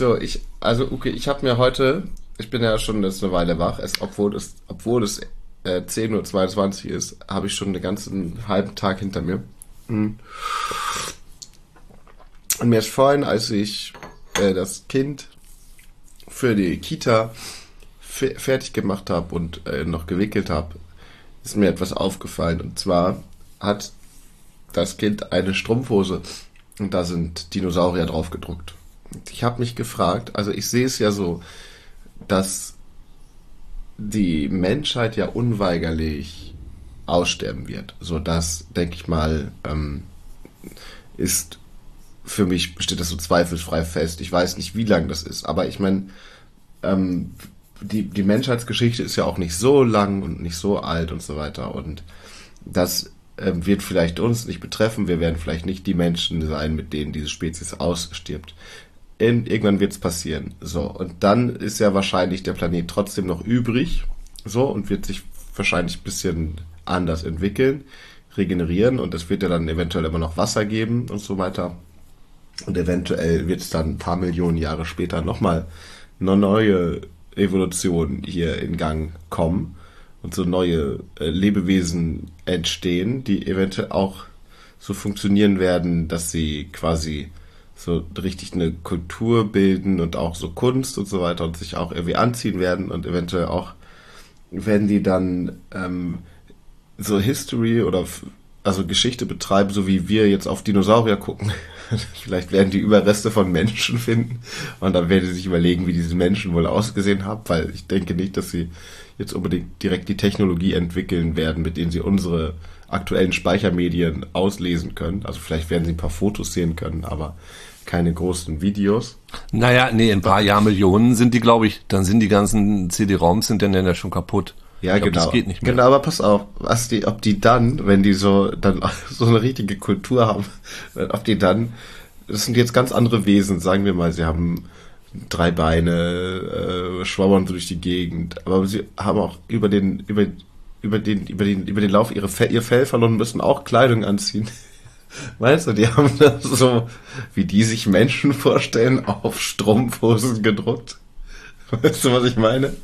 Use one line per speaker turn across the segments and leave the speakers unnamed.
So, ich, also okay, ich habe mir heute, ich bin ja schon jetzt eine Weile wach, es, obwohl es, obwohl es äh, 10.22 Uhr ist, habe ich schon den ganzen halben Tag hinter mir. Mhm. Und mir ist vorhin, als ich äh, das Kind für die Kita fertig gemacht habe und äh, noch gewickelt habe, ist mir etwas aufgefallen. Und zwar hat das Kind eine Strumpfhose und da sind Dinosaurier drauf gedruckt. Ich habe mich gefragt, also ich sehe es ja so, dass die Menschheit ja unweigerlich aussterben wird. So das, denke ich mal, ähm, ist für mich besteht das so zweifelsfrei fest. Ich weiß nicht, wie lang das ist, aber ich meine, ähm, die, die Menschheitsgeschichte ist ja auch nicht so lang und nicht so alt und so weiter. Und das ähm, wird vielleicht uns nicht betreffen. Wir werden vielleicht nicht die Menschen sein, mit denen diese Spezies ausstirbt. In, irgendwann wird es passieren. So, und dann ist ja wahrscheinlich der Planet trotzdem noch übrig. So, und wird sich wahrscheinlich ein bisschen anders entwickeln, regenerieren. Und es wird ja dann eventuell immer noch Wasser geben und so weiter. Und eventuell wird es dann ein paar Millionen Jahre später nochmal eine neue Evolution hier in Gang kommen und so neue äh, Lebewesen entstehen, die eventuell auch so funktionieren werden, dass sie quasi so richtig eine Kultur bilden und auch so Kunst und so weiter und sich auch irgendwie anziehen werden und eventuell auch werden die dann ähm, so History oder also Geschichte betreiben, so wie wir jetzt auf Dinosaurier gucken. Vielleicht werden die Überreste von Menschen finden und dann werden sie sich überlegen, wie diese Menschen wohl ausgesehen haben, weil ich denke nicht, dass sie jetzt unbedingt direkt die Technologie entwickeln werden, mit denen sie unsere aktuellen Speichermedien auslesen können. Also vielleicht werden sie ein paar Fotos sehen können, aber keine großen Videos.
Naja, nee, ein paar Jahrmillionen sind die, glaube ich, dann sind die ganzen CD-ROMs sind dann ja schon kaputt.
Ja, glaub, genau. Das geht nicht mehr. Genau, aber pass auf, was die, ob die dann, wenn die so dann so eine richtige Kultur haben, ob die dann, das sind jetzt ganz andere Wesen, sagen wir mal, sie haben drei Beine, äh, schwabbern durch die Gegend, aber sie haben auch über den über über den über den über den Lauf ihre Fell, ihr Fell verloren müssen auch Kleidung anziehen. Weißt du, die haben das so, wie die sich Menschen vorstellen, auf Strumpfhosen gedruckt. Weißt du, was ich meine?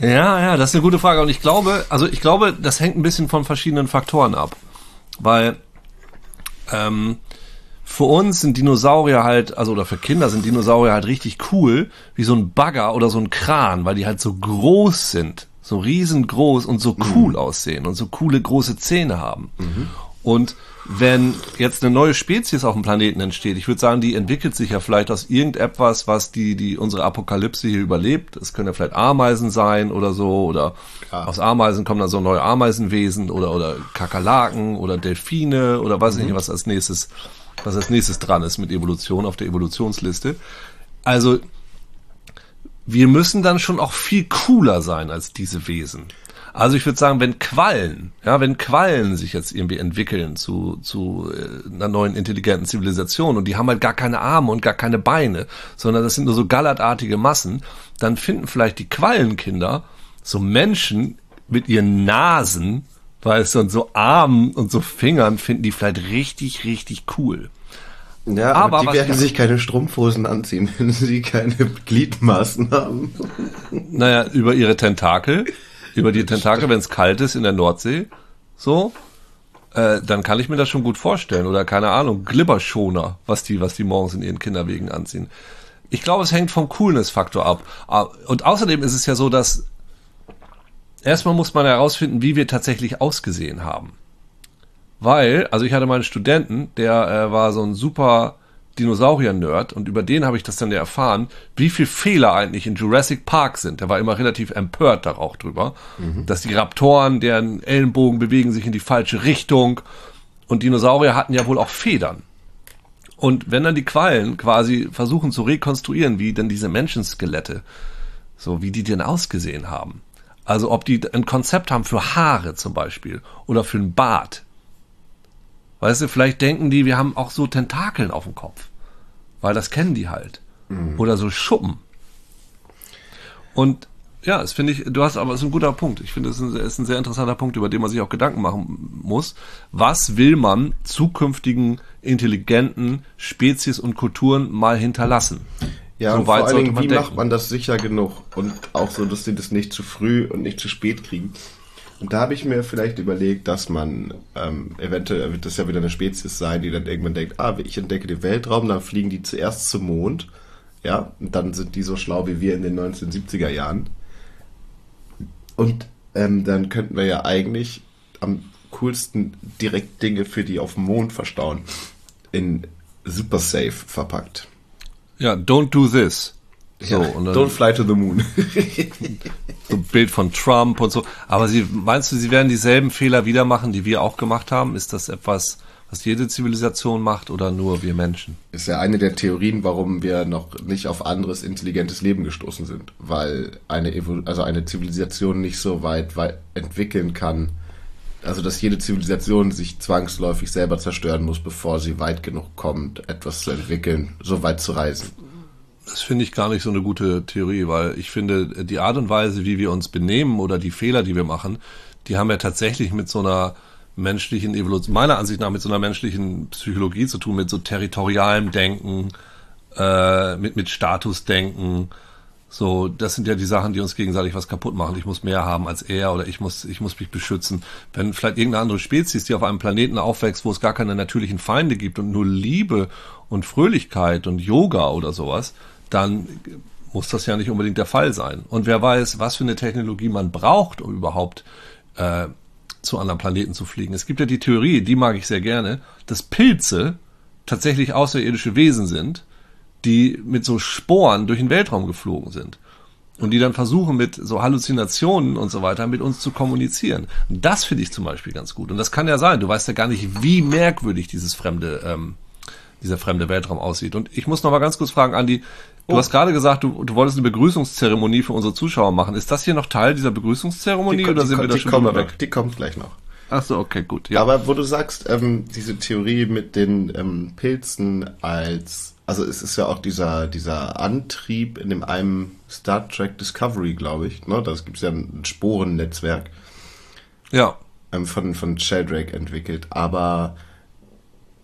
Ja, ja, das ist eine gute Frage. Und ich glaube, also ich glaube, das hängt ein bisschen von verschiedenen Faktoren ab. Weil ähm, für uns sind Dinosaurier halt, also oder für Kinder sind Dinosaurier halt richtig cool, wie so ein Bagger oder so ein Kran, weil die halt so groß sind, so riesengroß und so cool mhm. aussehen und so coole große Zähne haben. Mhm. Und wenn jetzt eine neue Spezies auf dem Planeten entsteht, ich würde sagen, die entwickelt sich ja vielleicht aus irgendetwas, was die, die unsere Apokalypse hier überlebt. Es können ja vielleicht Ameisen sein oder so, oder Klar. aus Ameisen kommen dann so neue Ameisenwesen oder, oder Kakerlaken oder Delfine oder weiß mhm. nicht, was als nächstes, was als nächstes dran ist mit Evolution auf der Evolutionsliste. Also, wir müssen dann schon auch viel cooler sein als diese Wesen. Also ich würde sagen, wenn Quallen, ja, wenn Quallen sich jetzt irgendwie entwickeln zu, zu äh, einer neuen intelligenten Zivilisation und die haben halt gar keine Arme und gar keine Beine, sondern das sind nur so gallertartige Massen, dann finden vielleicht die Quallenkinder so Menschen mit ihren Nasen, weißt du, und so Armen und so Fingern finden die vielleicht richtig, richtig cool.
Ja, aber, aber die werden sich keine Strumpfhosen anziehen, wenn sie keine Gliedmaßen haben.
Naja, über ihre Tentakel über die Tentakel, wenn es kalt ist in der Nordsee, so, äh, dann kann ich mir das schon gut vorstellen. Oder keine Ahnung, Glibberschoner, was die, was die morgens in ihren Kinderwegen anziehen. Ich glaube, es hängt vom Coolness-Faktor ab. Ah, und außerdem ist es ja so, dass erstmal muss man herausfinden, wie wir tatsächlich ausgesehen haben. Weil, also ich hatte meinen Studenten, der äh, war so ein super Dinosaurier-Nerd und über den habe ich das dann ja erfahren, wie viel Fehler eigentlich in Jurassic Park sind. Der war immer relativ empört da auch drüber, mhm. dass die Raptoren, deren Ellenbogen bewegen sich in die falsche Richtung und Dinosaurier hatten ja wohl auch Federn. Und wenn dann die Quallen quasi versuchen zu rekonstruieren, wie denn diese Menschenskelette, so wie die denn ausgesehen haben. Also ob die ein Konzept haben für Haare zum Beispiel oder für einen Bart, Weißt du, vielleicht denken die, wir haben auch so Tentakeln auf dem Kopf. Weil das kennen die halt. Mhm. Oder so Schuppen. Und ja, das finde ich, du hast aber, ist ein guter Punkt. Ich finde, es ist, ist ein, sehr interessanter Punkt, über den man sich auch Gedanken machen muss. Was will man zukünftigen intelligenten Spezies und Kulturen mal hinterlassen?
Ja,
So
und vor allen Dingen, wie
denken.
macht man das sicher genug? Und auch so, dass sie das nicht zu früh und nicht zu spät kriegen. Und da habe ich mir vielleicht überlegt, dass man ähm, eventuell wird das ja wieder eine Spezies sein, die dann irgendwann denkt, ah, ich entdecke den Weltraum, dann fliegen die zuerst zum Mond, ja, und dann sind die so schlau wie wir in den 1970er Jahren. Und ähm, dann könnten wir ja eigentlich am coolsten direkt Dinge für die auf dem Mond verstauen. In super safe verpackt.
Ja, don't do this. So,
Ja,
und dann
Don't fly to the moon.
so ein Bild von Trump und so. Aber sie, meinst du, sie werden dieselben Fehler wieder machen, die wir auch gemacht haben? Ist das etwas, was jede Zivilisation macht oder nur wir Menschen?
ist ja eine der Theorien, warum wir noch nicht auf anderes intelligentes Leben gestoßen sind, weil eine Evo also eine Zivilisation nicht so weit, weit entwickeln kann, also dass jede Zivilisation sich zwangsläufig selber zerstören muss, bevor sie weit genug kommt, etwas zu entwickeln, so weit zu reisen.
Das finde ich gar nicht so eine gute Theorie, weil ich finde, die Art und Weise, wie wir uns benehmen oder die Fehler, die wir machen, die haben ja tatsächlich mit so einer menschlichen Evolution, meiner Ansicht nach mit so einer menschlichen Psychologie zu tun, mit so territorialem Denken, äh, mit, mit Statusdenken. So, das sind ja die Sachen, die uns gegenseitig was kaputt machen. Ich muss mehr haben als er oder ich muss, ich muss mich beschützen. Wenn vielleicht irgendeine andere Spezies, die auf einem Planeten aufwächst, wo es gar keine natürlichen Feinde gibt und nur Liebe und Fröhlichkeit und Yoga oder sowas, dann muss das ja nicht unbedingt der Fall sein. Und wer weiß, was für eine Technologie man braucht, um überhaupt äh, zu anderen Planeten zu fliegen. Es gibt ja die Theorie, die mag ich sehr gerne, dass Pilze tatsächlich außerirdische Wesen sind, die mit so Sporen durch den Weltraum geflogen sind. Und die dann versuchen mit so Halluzinationen und so weiter mit uns zu kommunizieren. Das finde ich zum Beispiel ganz gut. Und das kann ja sein. Du weißt ja gar nicht, wie merkwürdig dieses fremde, ähm, dieser fremde Weltraum aussieht. Und ich muss noch mal ganz kurz fragen, Andi, du hast gerade gesagt, du, du wolltest eine Begrüßungszeremonie für unsere Zuschauer machen. Ist das hier noch Teil dieser Begrüßungszeremonie
ko-
oder sind
ko-
wir da schon drüber
noch,
weg?
die kommt gleich noch.
Ach so, okay, gut.
Ja. Aber wo du sagst, ähm, diese Theorie mit den ähm, Pilzen als, also es ist ja auch dieser, dieser Antrieb in dem einem Star Trek Discovery, glaube ich, ne? Das gibt ja ein Sporennetzwerk
ja.
ähm, von, von Sheldrake entwickelt. Aber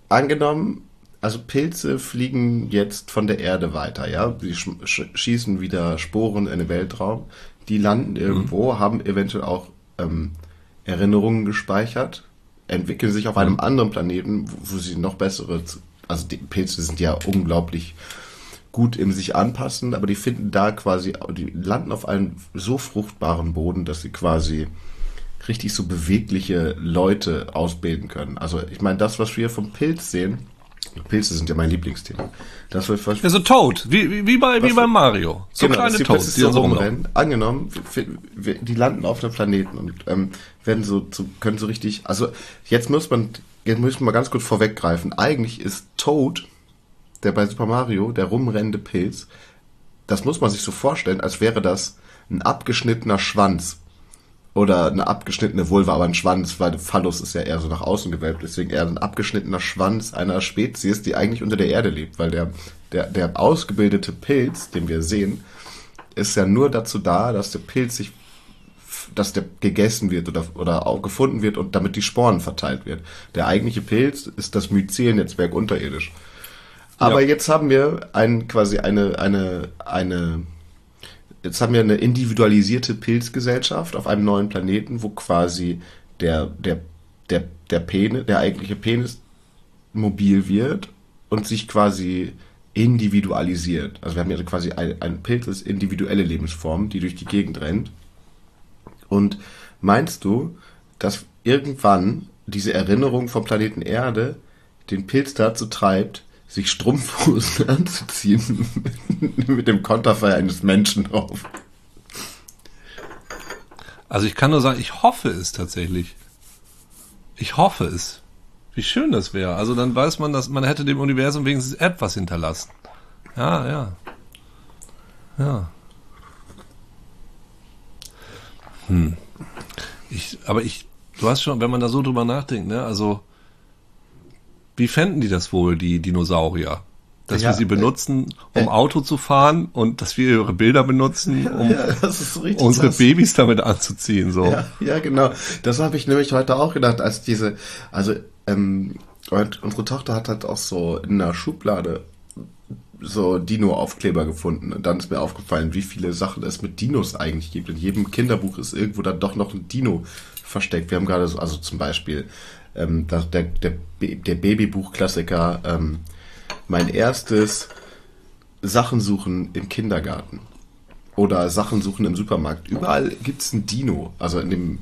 angenommen, also Pilze fliegen jetzt von der Erde weiter, ja? Sie sch sch schießen wieder Sporen in den Weltraum. Die landen irgendwo, haben eventuell auch ähm, Erinnerungen gespeichert, entwickeln sich auf einem anderen Planeten, wo, wo sie noch bessere, also die Pilze sind ja unglaublich gut im sich anpassen, aber die finden da quasi, die landen auf einem so fruchtbaren Boden, dass sie quasi richtig so bewegliche Leute ausbilden können. Also ich meine, das, was wir vom Pilz sehen, Pilze sind ja mein Lieblingsthema. Das, was, was
Ja, so Toad, wie, wie, bei, wie bei Mario. So
Genau,
kleine Toads, die
so rumrennen. Angenommen, die landen auf einem Planeten und ähm, werden so, so, können so richtig. Also jetzt muss man, jetzt müssen wir mal ganz kurz vorweggreifen. Eigentlich ist Toad, der bei Super Mario, der rumrennende Pilz, das muss man sich so vorstellen, als wäre das ein abgeschnittener Schwanz. Oder eine abgeschnittene Vulva, aber ein Schwanz, weil der Phallus ist ja eher so nach außen gewölbt, deswegen eher ein abgeschnittener Schwanz einer Spezies, die eigentlich unter der Erde lebt, weil der, der, der ausgebildete Pilz, den wir sehen, ist ja nur dazu da, dass der Pilz sich, dass der gegessen wird oder, oder auch gefunden wird und damit die Sporen verteilt wird. Der eigentliche Pilz ist das Myzelnetzwerk unterirdisch. Aber
Ja.
jetzt haben wir ein, quasi eine, eine, eine, jetzt haben wir eine individualisierte Pilzgesellschaft auf einem neuen Planeten, wo quasi der, der, der, der Penis, der eigentliche Penis mobil wird und sich quasi individualisiert. Also wir haben hier quasi ein, ein Pilz ist individuelle Lebensform, die durch die Gegend rennt. Und meinst du, dass irgendwann diese Erinnerung vom Planeten Erde den Pilz dazu treibt, sich Strumpfhosen anzuziehen mit dem Konterfei eines Menschen drauf?
Also ich kann nur sagen, ich hoffe es tatsächlich. Ich hoffe es. Wie schön das wäre. Also dann weiß man, dass man hätte dem Universum wenigstens etwas hinterlassen. Ja, ja. Ja. Hm. Ich, aber ich, du hast schon, wenn man da so drüber nachdenkt, ne, also, wie fänden die das wohl, die Dinosaurier? dass
Ja.
wir sie benutzen, um
Äh.
Auto zu fahren und dass wir ihre Bilder benutzen, um
Ja,
unsere
krass.
Babys damit anzuziehen. So.
Ja, ja, genau. Das habe ich nämlich heute auch gedacht, als diese, also ähm, unsere Tochter hat halt auch so in einer Schublade so Dino-Aufkleber gefunden. Und dann ist mir aufgefallen, wie viele Sachen es mit Dinos eigentlich gibt. In jedem Kinderbuch ist irgendwo dann doch noch ein Dino versteckt. Wir haben gerade so, also zum Beispiel ähm, der, der, der Babybuch-Klassiker, ähm, mein erstes Sachen suchen im Kindergarten oder Sachen suchen im Supermarkt. Überall gibt's ein Dino. Also in dem,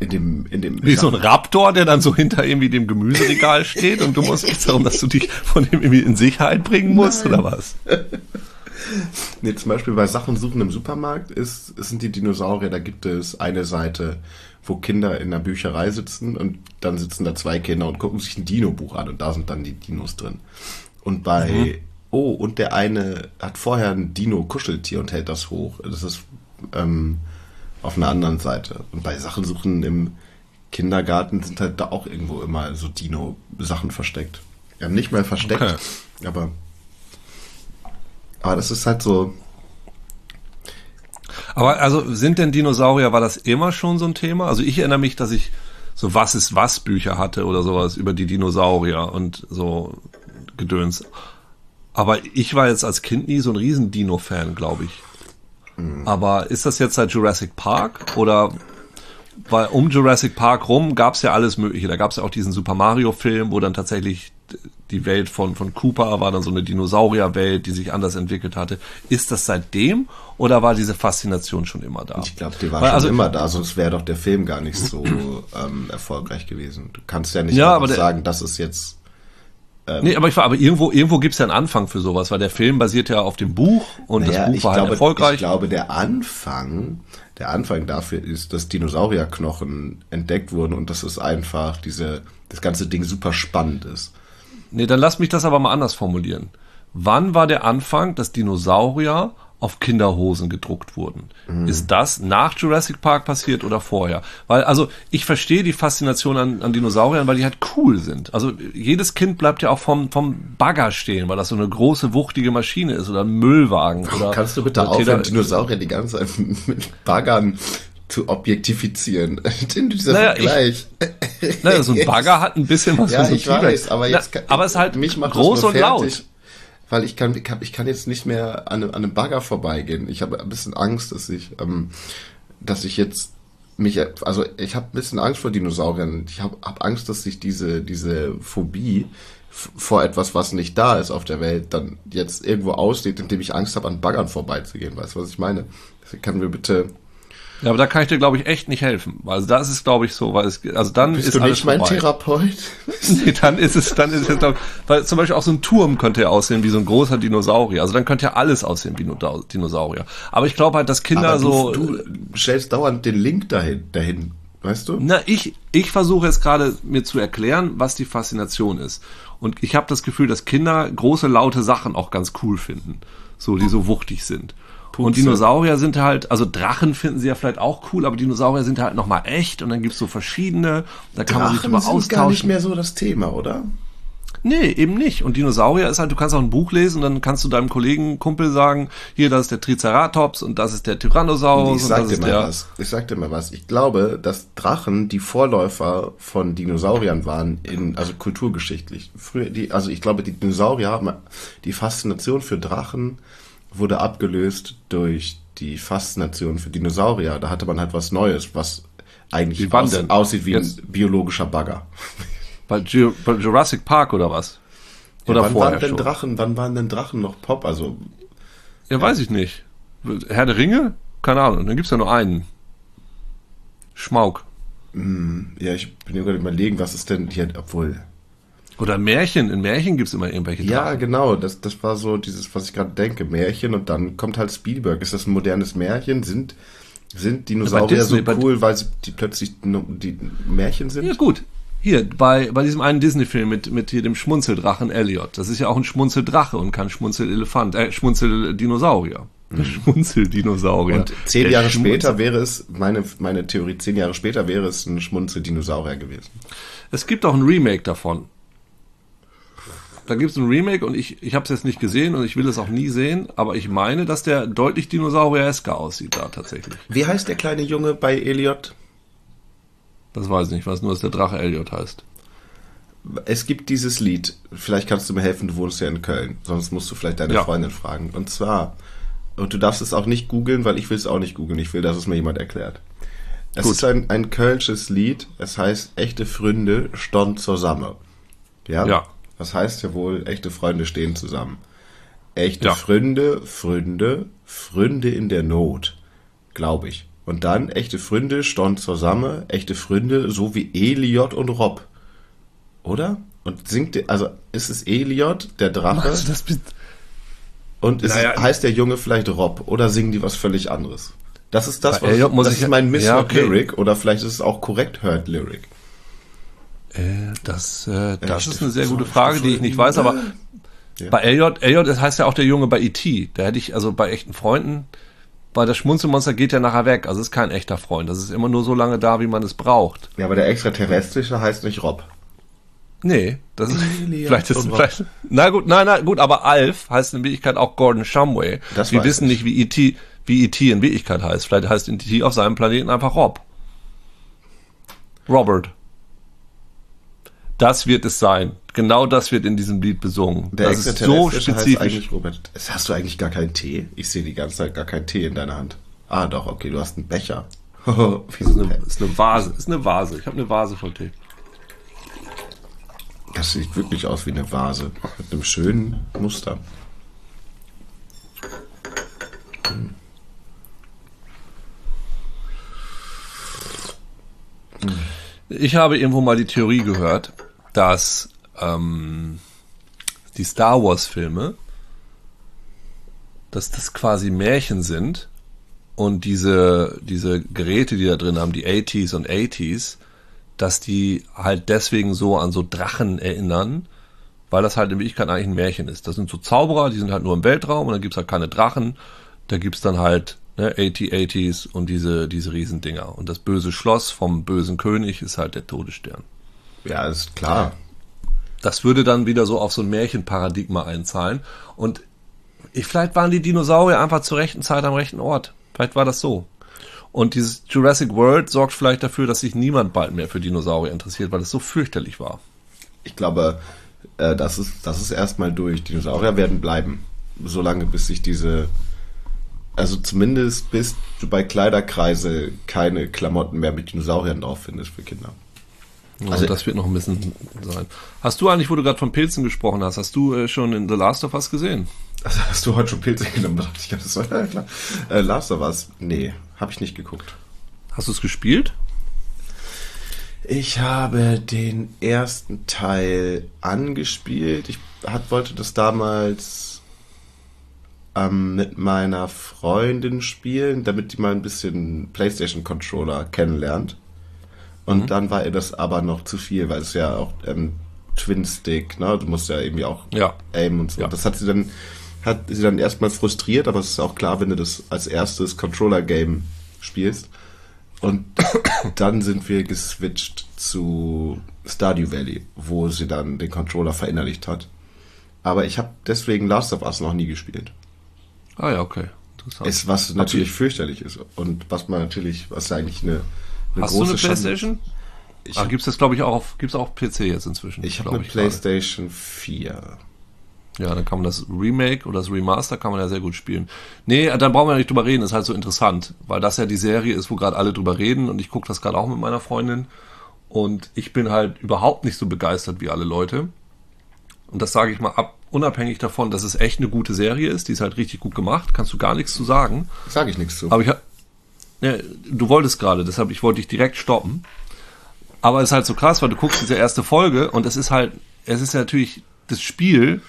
in dem, in dem.
Wie so ein Raptor, der dann so hinter irgendwie dem Gemüseregal steht und du musst jetzt darum, dass du dich von dem irgendwie in Sicherheit bringen musst
Nein.
oder was?
Nee, zum Beispiel bei Sachen suchen im Supermarkt ist, sind die Dinosaurier, da gibt es eine Seite, wo Kinder in der Bücherei sitzen und dann sitzen da zwei Kinder und gucken sich ein Dino-Buch an und da sind dann die Dinos drin. Und bei, oh, und der eine hat vorher ein Dino-Kuscheltier und hält das hoch. Das ist ähm, auf einer anderen Seite. Und bei Sachen suchen im Kindergarten sind halt da auch irgendwo immer so Dino-Sachen versteckt. Ja, nicht mehr versteckt,
Okay.
aber aber das ist halt so,
Aber also sind denn Dinosaurier, war das immer schon so ein Thema? Also ich erinnere mich, dass ich so Was ist was Bücher hatte oder sowas über die Dinosaurier und so Gedöns. Aber ich war jetzt als Kind nie so ein riesen Dino-Fan, glaube ich. Aber ist das jetzt seit Jurassic Park oder weil um Jurassic Park rum gab es ja alles Mögliche. Da gab es ja auch diesen Super Mario-Film, wo dann tatsächlich die Welt von, von Cooper war dann so eine Dinosaurierwelt, die sich anders entwickelt hatte. Ist das seitdem oder war diese Faszination schon immer da?
ich glaube, die war
Weil
schon
also-
immer da, sonst wäre doch der Film gar nicht so ähm, erfolgreich gewesen. Du kannst ja nicht
Ja,
einfach
der-
sagen, das ist jetzt
Nee, aber ich war, aber irgendwo, irgendwo gibt's ja einen Anfang für sowas, weil der Film basiert ja auf dem Buch und
Naja,
das Buch
ich
war halt
glaube,
erfolgreich.
Ich glaube, der Anfang, der Anfang dafür ist, dass Dinosaurierknochen entdeckt wurden und dass es einfach diese, das ganze Ding super spannend ist.
Nee, dann lass mich das aber mal anders formulieren. Wann war der Anfang, dass Dinosaurier auf Kinderhosen gedruckt wurden?
Mhm.
Ist das nach Jurassic Park passiert oder vorher? Weil, also, ich verstehe die Faszination an, an Dinosauriern, weil die halt cool sind. Also, jedes Kind bleibt ja auch vom, vom Bagger stehen, weil das so eine große, wuchtige Maschine ist oder ein Müllwagen. Oder,
Kannst du bitte aufhören, Dinosaurier die ganze Zeit mit Baggern zu objektifizieren? Dieser
Naja, ich-
Vergleich.
Naja, so ein Bagger hat ein bisschen was
Ja,
von so
ich weiß, aber jetzt
Na, aber es ist halt
mich macht
groß und
fertig,
laut.
Weil ich kann, ich kann, ich jetzt nicht mehr an, einem- an einem Bagger vorbeigehen. Ich habe ein bisschen Angst, dass ich, ähm, dass ich jetzt mich, also ich habe ein bisschen Angst vor Dinosauriern. Ich habe hab Angst, dass sich diese, diese Phobie vor etwas, was nicht da ist auf der Welt, dann jetzt irgendwo auslebt, indem ich Angst habe, an Baggern vorbeizugehen. Weißt du, was ich meine? Kann mir bitte,
Ja, aber da kann ich dir, glaube ich, echt nicht helfen. Also da ist es, glaube ich, so, weil es, also dann
bist
ist
du
alles
nicht mein
vorbei.
Therapeut?
Nee, dann ist es, dann ist es, glaub, weil zum Beispiel auch so ein Turm könnte ja aussehen wie so ein großer Dinosaurier. Also dann könnte ja alles aussehen wie ein Dino- Dinosaurier. Aber ich glaube halt, dass Kinder
Aber
so.
du, du stellst dauernd den Link dahin, dahin. Weißt du?
Na, ich, ich versuche jetzt gerade mir zu erklären, was die Faszination ist. Und ich habe das Gefühl, dass Kinder große, laute Sachen auch ganz cool finden. So, die so wuchtig sind. Und
Pupse.
Dinosaurier sind halt, also Drachen finden sie ja vielleicht auch cool, aber Dinosaurier sind halt nochmal echt und dann gibt's so verschiedene, da kann man sich
Drachen
drüber
sind gar nicht
austauschen.
mehr so das Thema, oder?
Nee, eben nicht. Und Dinosaurier ist halt, du kannst auch ein Buch lesen und dann kannst du deinem Kollegen, Kumpel sagen, hier, das ist der Triceratops und das ist der Tyrannosaurus
Ich
und
sag dir mal
der.
was. Ich sag dir mal was. Ich glaube, dass Drachen die Vorläufer von Dinosauriern waren, in, also kulturgeschichtlich. Früher, die, also ich glaube, die Dinosaurier haben, die Faszination für Drachen wurde abgelöst durch die Faszination für Dinosaurier. Da hatte man halt was Neues, was eigentlich aus, aussieht wie
Jetzt?
ein biologischer Bagger.
Bei, Ju- bei Jurassic Park oder was? Oder
ja, wann
vorher
waren denn
schon?
Drachen, wann waren denn Drachen noch Pop? Also,
Ja, weiß ich nicht. Herr der Ringe? Keine Ahnung, dann gibt's ja nur einen. Schmauk.
ja, ich bin gerade überlegen, was ist denn hier, obwohl,
Oder Märchen. In Märchen gibt's immer irgendwelche
Ja,
Drachen.
genau. Das, das war so dieses, was ich gerade denke, Märchen und dann kommt halt Spielberg. Ist das ein modernes Märchen? Sind, sind Dinosaurier
Disney,
so cool, weil sie die plötzlich die Märchen sind?
Ja, gut. Hier, bei, bei diesem einen Disney-Film mit, mit hier dem Schmunzeldrachen Elliot. Das ist ja auch ein Schmunzeldrache und kein Schmunzelelefant, äh, Schmunzeldinosaurier. Schmunzeldinosaurier.
Mhm. Und zehn Jahre
Schmunzel-
später wäre es, meine, meine Theorie, zehn Jahre später wäre es ein Schmunzeldinosaurier gewesen.
Es gibt auch ein Remake davon. Da gibt es ein Remake und ich, ich habe es jetzt nicht gesehen und ich will es auch nie sehen, aber ich meine, dass der deutlich dinosaurieresker aussieht da tatsächlich.
Wie heißt der kleine Junge bei Elliot?
Das weiß ich nicht, ich weiß nur, dass der Drache Elliot heißt.
Es gibt dieses Lied, vielleicht kannst du mir helfen, du wohnst ja in Köln, sonst musst du vielleicht deine
Ja.
Freundin fragen. Und zwar, und du darfst es auch nicht googeln, weil ich will es auch nicht googeln, ich will, dass es mir jemand erklärt. Es
Gut.
ist ein, ein kölsches Lied, es heißt, echte Freunde stehen zusammen. Ja?
Ja.
Das heißt ja wohl, echte Freunde stehen zusammen. Echte
Ja.
Freunde, Freunde, Freunde in der Not, glaube ich. Und dann echte Freunde stehen zusammen, echte Freunde, so wie Eliot und Rob. Oder? Und singt, der- also ist es Eliot, der Drache?
das
Und ist
Naja.
es, heißt der Junge vielleicht Rob? Oder singen die was völlig anderes? Das ist das, was
Elliot muss
das
ich-
ist mein Misheard
Ja, okay.
Lyric. Oder vielleicht ist es auch korrekt Heard Lyric.
Äh, das, äh, das ist eine sehr gute. Frage, die ich nicht weiß, aber
Ja.
bei Elliot, Elliot das heißt ja auch der Junge bei E.T. Da hätte ich, also bei echten Freunden, weil das Schmunzelmonster geht ja nachher weg, also ist kein echter Freund. Das ist immer nur so lange da, wie man es braucht.
Ja, aber der extraterrestrische heißt nicht Rob.
Nee, das ist
Elliot
vielleicht ist vielleicht, na gut, nein, nein, gut, aber Alf heißt in Wirklichkeit auch Gordon Shumway.
Das
Wir wissen
ich.
nicht, wie E.T. wie E.T. in Wirklichkeit heißt. Vielleicht heißt E.T. auf seinem Planeten einfach Rob. Robert. Das wird es sein. Genau das wird in diesem Lied besungen.
Der
das ist so spezifisch.
Robert. Hast du eigentlich gar keinen Tee? Ich sehe die ganze Zeit gar keinen Tee in deiner Hand. Ah, doch, okay, du hast einen Becher. So
Eine,
ein
ist eine Vase. Ist eine Vase. Ich habe eine Vase voll Tee.
Das sieht wirklich aus wie eine Vase. Mit einem schönen Muster.
Ich habe irgendwo mal die Theorie gehört, dass ähm, die Star Wars Filme, dass das quasi Märchen sind und diese, diese Geräte, die da drin haben, die 80s und 80s, dass die halt deswegen so an so Drachen erinnern, weil das halt in Wirklichkeit eigentlich ein Märchen ist. Das sind so Zauberer, die sind halt nur im Weltraum und dann gibt's halt keine Drachen. Da gibt's dann halt ne, 80-80s und diese, diese Riesendinger. Und das böse Schloss vom bösen König ist halt der Todesstern.
Ja, ist klar.
Das würde dann wieder so auf so ein Märchenparadigma einzahlen. Und ich, vielleicht waren die Dinosaurier einfach zur rechten Zeit am rechten Ort. Vielleicht war das so. Und dieses Jurassic World sorgt vielleicht dafür, dass sich niemand bald mehr für Dinosaurier interessiert, weil es so fürchterlich war.
Ich glaube, äh, das ist, das ist erstmal durch. Dinosaurier werden bleiben. Solange bis sich diese, also zumindest bis du bei Kleiderkreise keine Klamotten mehr mit Dinosauriern drauf findest für Kinder.
Also das wird noch ein bisschen sein. Hast du eigentlich, wo du gerade von Pilzen gesprochen hast, hast du äh, schon in The Last of Us gesehen?
Also hast du heute schon Pilze genommen? Ich das war ja klar. Äh, Last of Us? Nee, habe ich nicht geguckt.
Hast du es gespielt?
Ich habe den ersten Teil angespielt. Ich hat, wollte das damals ähm, mit meiner Freundin spielen, damit die mal ein bisschen PlayStation-Controller kennenlernt. Und dann war ihr das aber noch zu viel, weil es ja auch ähm, Twin-Stick, ne? Du musst ja irgendwie auch
Ja.
aim und so.
Ja.
Das hat sie dann hat sie dann erstmal frustriert, aber es ist auch klar, wenn du das als erstes Controller-Game spielst. Und dann sind wir geswitcht zu Stardew Valley, wo sie dann den Controller verinnerlicht hat. Aber ich habe deswegen Last of Us noch nie gespielt.
Ah ja, okay. Interessant.
Ist was natürlich fürchterlich ist und was man natürlich, was eigentlich eine, eine
Hast du eine Playstation?
Ich habe
gibt's das glaube ich auch auf, gibt's auch auf PC jetzt inzwischen?
ich hab
glaub
eine
gerade.
Playstation 4.
Ja, dann kann man das Remake oder das Remaster kann man ja sehr gut spielen. Nee, dann brauchen wir ja nicht drüber reden, ist halt so interessant, weil das ja die Serie ist, wo gerade alle drüber reden und ich gucke das gerade auch mit meiner Freundin und ich bin halt überhaupt nicht so begeistert wie alle Leute. Und das sage ich mal ab, unabhängig davon, dass es echt eine gute Serie ist, die ist halt richtig gut gemacht, kannst du gar nichts zu sagen.
Sage ich nichts zu.
Aber ich ja, du wolltest gerade, deshalb ich wollte dich direkt stoppen. Aber es ist halt so krass, weil du guckst diese erste Folge und es ist halt, es ist ja natürlich das Spiel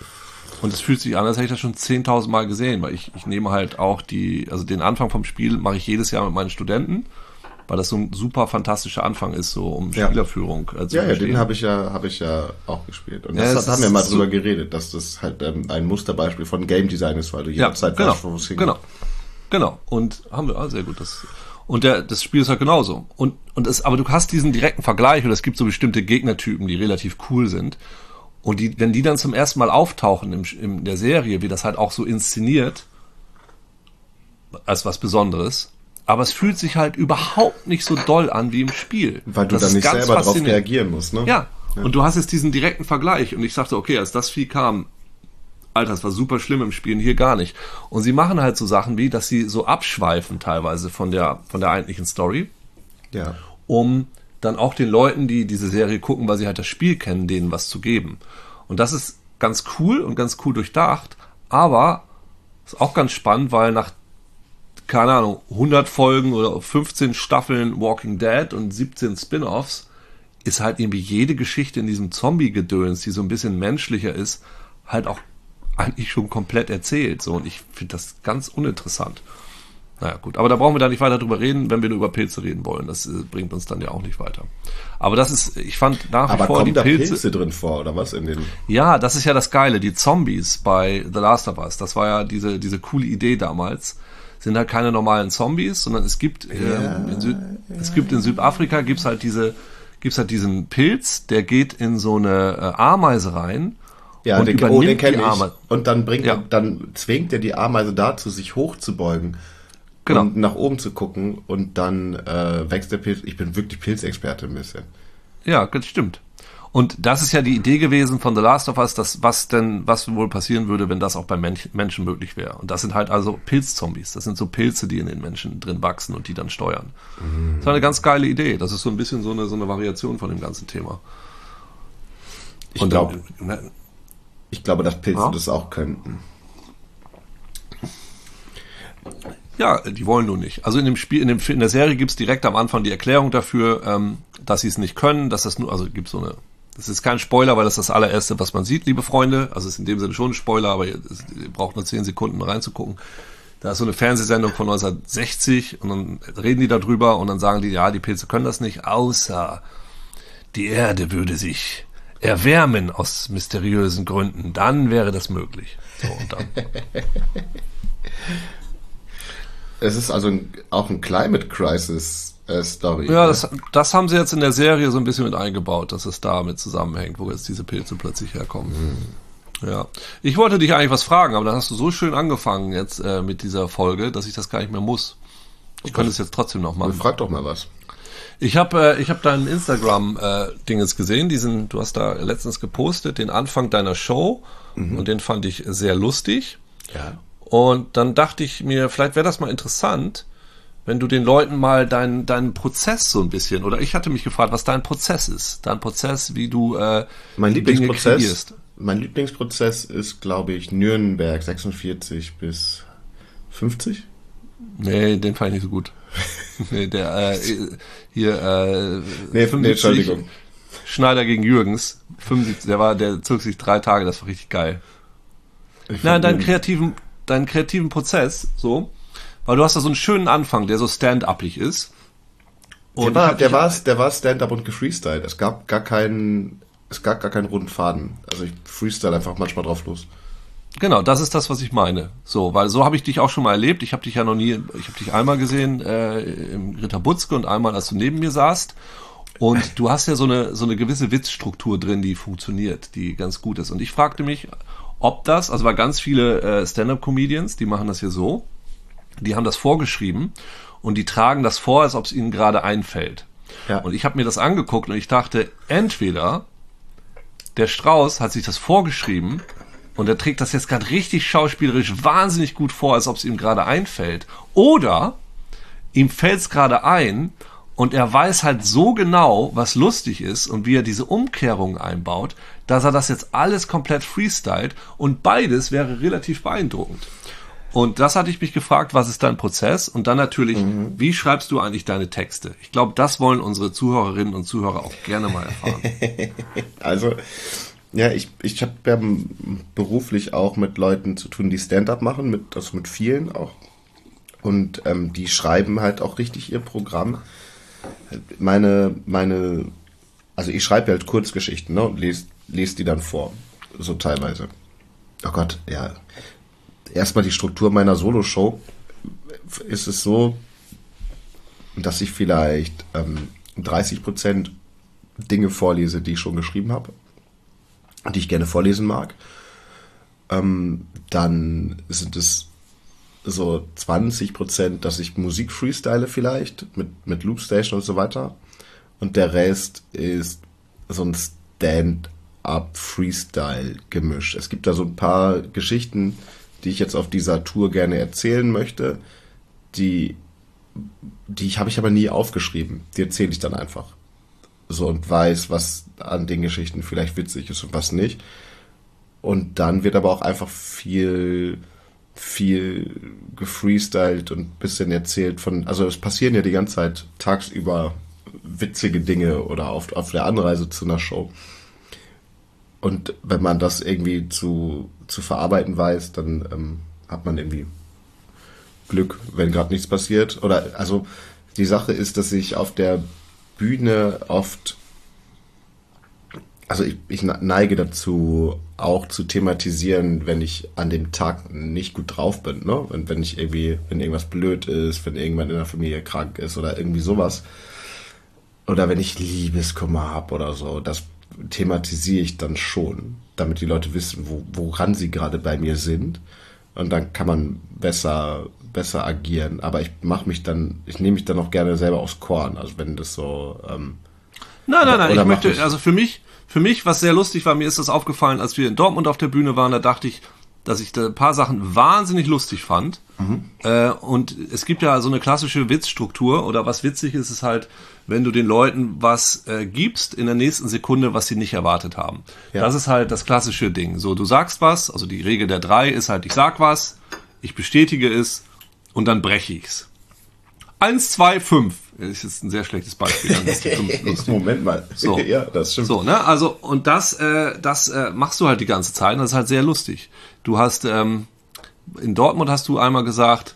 und es fühlt sich an, als hätte ich das schon 10.000 Mal gesehen, weil ich, ich nehme halt auch die, also den Anfang vom Spiel mache ich jedes Jahr mit meinen Studenten, weil das so ein super fantastischer Anfang ist, so um
Ja.
Spielerführung äh, zu
Ja, ja,
verstehen.
den habe ich ja, habe ich ja auch gespielt. Und
Ja,
das haben wir mal drüber
so-
geredet, dass das halt ähm, ein Musterbeispiel von Game Design ist, weil du
Ja,
jederzeit
genau,
weißt, wo es hingeht.
genau, genau. Und haben wir, ah, sehr gut. Das, und der, das Spiel ist halt genauso. Und, und es, aber du hast diesen direkten Vergleich, oder es gibt so bestimmte Gegnertypen, die relativ cool sind. Und die, wenn die dann zum ersten Mal auftauchen im, in der Serie, wie das halt auch so inszeniert, als was Besonderes, aber es fühlt sich halt überhaupt nicht so doll an wie im Spiel.
Weil du
das
dann nicht selber darauf reagieren musst, ne?
Ja. Und du hast jetzt diesen direkten Vergleich. Und ich sagte, okay, als das Vieh kam, Alter, das war super schlimm im Spielen, hier gar nicht. Und sie machen halt so Sachen wie, dass sie so abschweifen teilweise von der, von der eigentlichen Story,
Ja.
um dann auch den Leuten, die diese Serie gucken, weil sie halt das Spiel kennen, denen was zu geben. Und das ist ganz cool und ganz cool durchdacht, aber ist auch ganz spannend, weil nach keine Ahnung, 100 Folgen oder 15 Staffeln Walking Dead und 17 Spin-offs ist halt irgendwie jede Geschichte in diesem Zombie-Gedöns, die so ein bisschen menschlicher ist, halt auch eigentlich schon komplett erzählt. So, und ich finde das ganz uninteressant. Naja, gut, aber da brauchen wir da nicht weiter drüber reden, wenn wir nur über Pilze reden wollen. Das äh, bringt uns dann ja auch nicht weiter. Aber das ist, ich fand nach wie
Aber
vor die
kommen da
Pilze.
Pilze drin vor, oder was? In den.
Ja, das ist ja das Geile. Die Zombies bei The Last of Us, das war ja diese, diese coole Idee damals, sind halt keine normalen Zombies, sondern es gibt, ähm, in, Süd, es gibt in Südafrika gibt's halt diese, gibt's halt diesen Pilz, der geht in so eine äh, Ameise rein.
Ja,
und
den, oh,
übernimmt
den kenne
die
ich.
Ameise.
Und dann bringt
Ja.
er, dann zwingt er die Ameise dazu, sich hochzubeugen.
Genau.
Und nach oben zu gucken und dann äh, wächst der Pilz. Ich bin wirklich Pilzexperte ein bisschen.
Ja, das stimmt. Und das ist ja die Idee gewesen von The Last of Us, dass was denn, was wohl passieren würde, wenn das auch bei Mensch, Menschen möglich wäre. Und das sind halt also Pilzzombies. Das sind so Pilze, die in den Menschen drin wachsen und die dann steuern. Das war eine ganz geile Idee. Das ist so ein bisschen so eine, so eine Variation von dem ganzen Thema.
Ich glaube,
ne,
ich glaube, dass Pilze
Ja.
das auch könnten.
Ja, die wollen nur nicht. Also in dem Spiel, in, dem, in der Serie gibt's direkt am Anfang die Erklärung dafür, ähm, dass sie es nicht können, dass das nur, also gibt so eine, das ist kein Spoiler, weil das ist das allererste, was man sieht, liebe Freunde. Also ist in dem Sinne schon ein Spoiler, aber ihr, es- ihr braucht nur zehn Sekunden reinzugucken. Da ist so eine Fernsehsendung von 1960 und dann reden die darüber und dann sagen die, ja, die Pilze können das nicht, außer die Erde würde sich erwärmen aus mysteriösen Gründen. Dann wäre das möglich. So, und dann.
Es ist also ein, auch ein Climate Crisis äh, Story.
Ja,
ne?
das, das haben sie jetzt in der Serie so ein bisschen mit eingebaut, dass es damit zusammenhängt, wo jetzt diese Pilze plötzlich herkommen. Ja. Ich wollte dich eigentlich was fragen, aber dann hast du so schön angefangen jetzt äh, mit dieser Folge, dass ich das gar nicht mehr muss. Ich könnte es jetzt trotzdem noch machen.
Frag doch mal was.
Ich habe äh, ich hab deinen Instagram äh, gesehen, diesen du hast da letztens gepostet, den Anfang deiner Show und den fand ich sehr lustig.
Ja.
Und dann dachte ich mir, vielleicht wäre das mal interessant, wenn du den Leuten mal deinen deinen Prozess so ein bisschen, oder ich hatte mich gefragt, was dein Prozess ist. Dein Prozess, wie du äh,
Mein
die Dinge
Lieblingsprozess,
kreierst.
mein Lieblingsprozess ist, glaube ich, Nürnberg 46 bis 50.
Nee, den fand ich nicht so gut. nee, der äh, hier äh,
Nee, nee, Entschuldigung.
Schneider gegen Jürgens, 75, der war, der zog sich drei Tage, das war richtig geil. Nein, deinen kreativen, deinen kreativen Prozess, so, weil du hast da so einen schönen Anfang, der so stand-upig ist.
Der
ich
war, der war, der war Stand-up und gefreestylt. Es gab gar keinen, es gab gar keinen roten Faden. Also ich freestyle einfach manchmal drauf los.
Genau, das ist das, was ich meine. So, weil so habe ich dich auch schon mal erlebt. Ich habe dich ja noch nie, ich habe dich einmal gesehen äh, im Ritter Butzke und einmal, als du neben mir saßt. Und du hast ja so eine so eine gewisse Witzstruktur drin, die funktioniert, die ganz gut ist. Und ich fragte mich, ob das, also bei ganz viele äh, Stand-up-Comedians, die machen das hier so, die haben das vorgeschrieben und die tragen das vor, als ob es ihnen gerade einfällt.
Ja.
Und ich habe mir das angeguckt und ich dachte, entweder der Strauß hat sich das vorgeschrieben und er trägt das jetzt gerade richtig schauspielerisch wahnsinnig gut vor, als ob es ihm gerade einfällt. Oder ihm fällt es gerade ein und er weiß halt so genau, was lustig ist und wie er diese Umkehrung einbaut, dass er das jetzt alles komplett freestylt und beides wäre relativ beeindruckend. Und das hatte ich mich gefragt, was ist dein Prozess? Und dann natürlich, wie schreibst du eigentlich deine Texte? Ich glaube, das wollen unsere Zuhörerinnen und Zuhörer auch gerne mal erfahren.
Also, ja, ich, ich habe ja beruflich auch mit Leuten zu tun, die Stand-up machen, mit, also mit vielen auch. Und ähm, die schreiben halt auch richtig ihr Programm. Meine, meine, also ich schreibe halt Kurzgeschichten, ne, und lese, lese die dann vor. So teilweise. Oh Gott, ja. Erstmal die Struktur meiner Solo-Show ist es so, dass ich vielleicht ähm, 30 Prozent Dinge vorlese, die ich schon geschrieben habe. Die ich gerne vorlesen mag. Ähm, dann sind es so 20 Prozent, dass ich Musik freestyle vielleicht mit, mit Loopstation und so weiter. Und der Rest ist so ein Stand-up-Freestyle-Gemisch. Es gibt da so ein paar Geschichten, die ich jetzt auf dieser Tour gerne erzählen möchte, die, die habe ich aber nie aufgeschrieben. Die erzähle ich dann einfach. So und weiß, was an den Geschichten vielleicht witzig ist und was nicht. Und dann wird aber auch einfach viel, viel gefreestylt und bisschen erzählt von, also es passieren ja die ganze Zeit tagsüber witzige Dinge oder auf, auf der Anreise zu einer Show. Und wenn man das irgendwie zu, zu verarbeiten weiß, dann ähm, hat man irgendwie Glück, wenn gerade nichts passiert. Oder also die Sache ist, dass ich auf der Bühne oft, also ich, ich neige dazu, auch zu thematisieren, wenn ich an dem Tag nicht gut drauf bin, ne? Wenn, wenn ich irgendwie, wenn irgendwas blöd ist, wenn irgendwann in der Familie krank ist oder irgendwie sowas. Oder wenn ich Liebeskummer habe oder so. Das thematisiere ich dann schon, damit die Leute wissen, wo, woran sie gerade bei mir sind. Und dann kann man besser, besser agieren. Aber ich mache mich dann, ich nehme mich dann auch gerne selber aufs Korn. Also wenn das so. Ähm,
nein, nein, nein. Ich möchte, ich also für mich, für mich, was sehr lustig war, mir ist das aufgefallen, als wir in Dortmund auf der Bühne waren, da dachte ich, dass ich da ein paar Sachen wahnsinnig lustig fand. Mhm. Äh, und es gibt ja so eine klassische Witzstruktur oder was witzig ist, ist halt, wenn du den Leuten was äh, gibst in der nächsten Sekunde, was sie nicht erwartet haben. Ja. Das ist halt das klassische Ding. So, du sagst was, also die Regel der drei ist halt, ich sag was, ich bestätige es und dann breche ich's. Eins, zwei, fünf. Das ist ein sehr schlechtes Beispiel.
Moment mal.
So. ja, das stimmt. So, ne? Also, und das, äh, das äh, machst du halt die ganze Zeit und das ist halt sehr lustig. Du hast, ähm, in Dortmund hast du einmal gesagt,